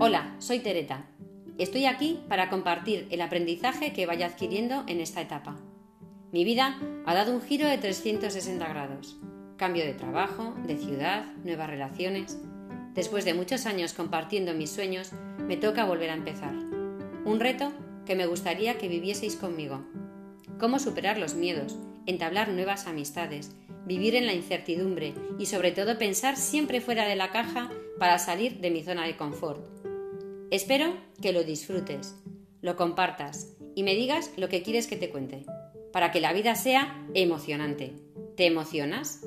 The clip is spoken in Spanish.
Hola, soy Tereta. Estoy aquí para compartir el aprendizaje que vaya adquiriendo en esta etapa. Mi vida ha dado un giro de 360 grados. Cambio de trabajo, de ciudad, nuevas relaciones. Después de muchos años compartiendo mis sueños, me toca volver a empezar. Un reto que me gustaría que vivieseis conmigo. Cómo superar los miedos, entablar nuevas amistades, vivir en la incertidumbre y sobre todo pensar siempre fuera de la caja para salir de mi zona de confort Espero que lo disfrutes, lo compartas y me digas lo que quieres que te cuente, para que la vida sea emocionante. ¿Te emocionas?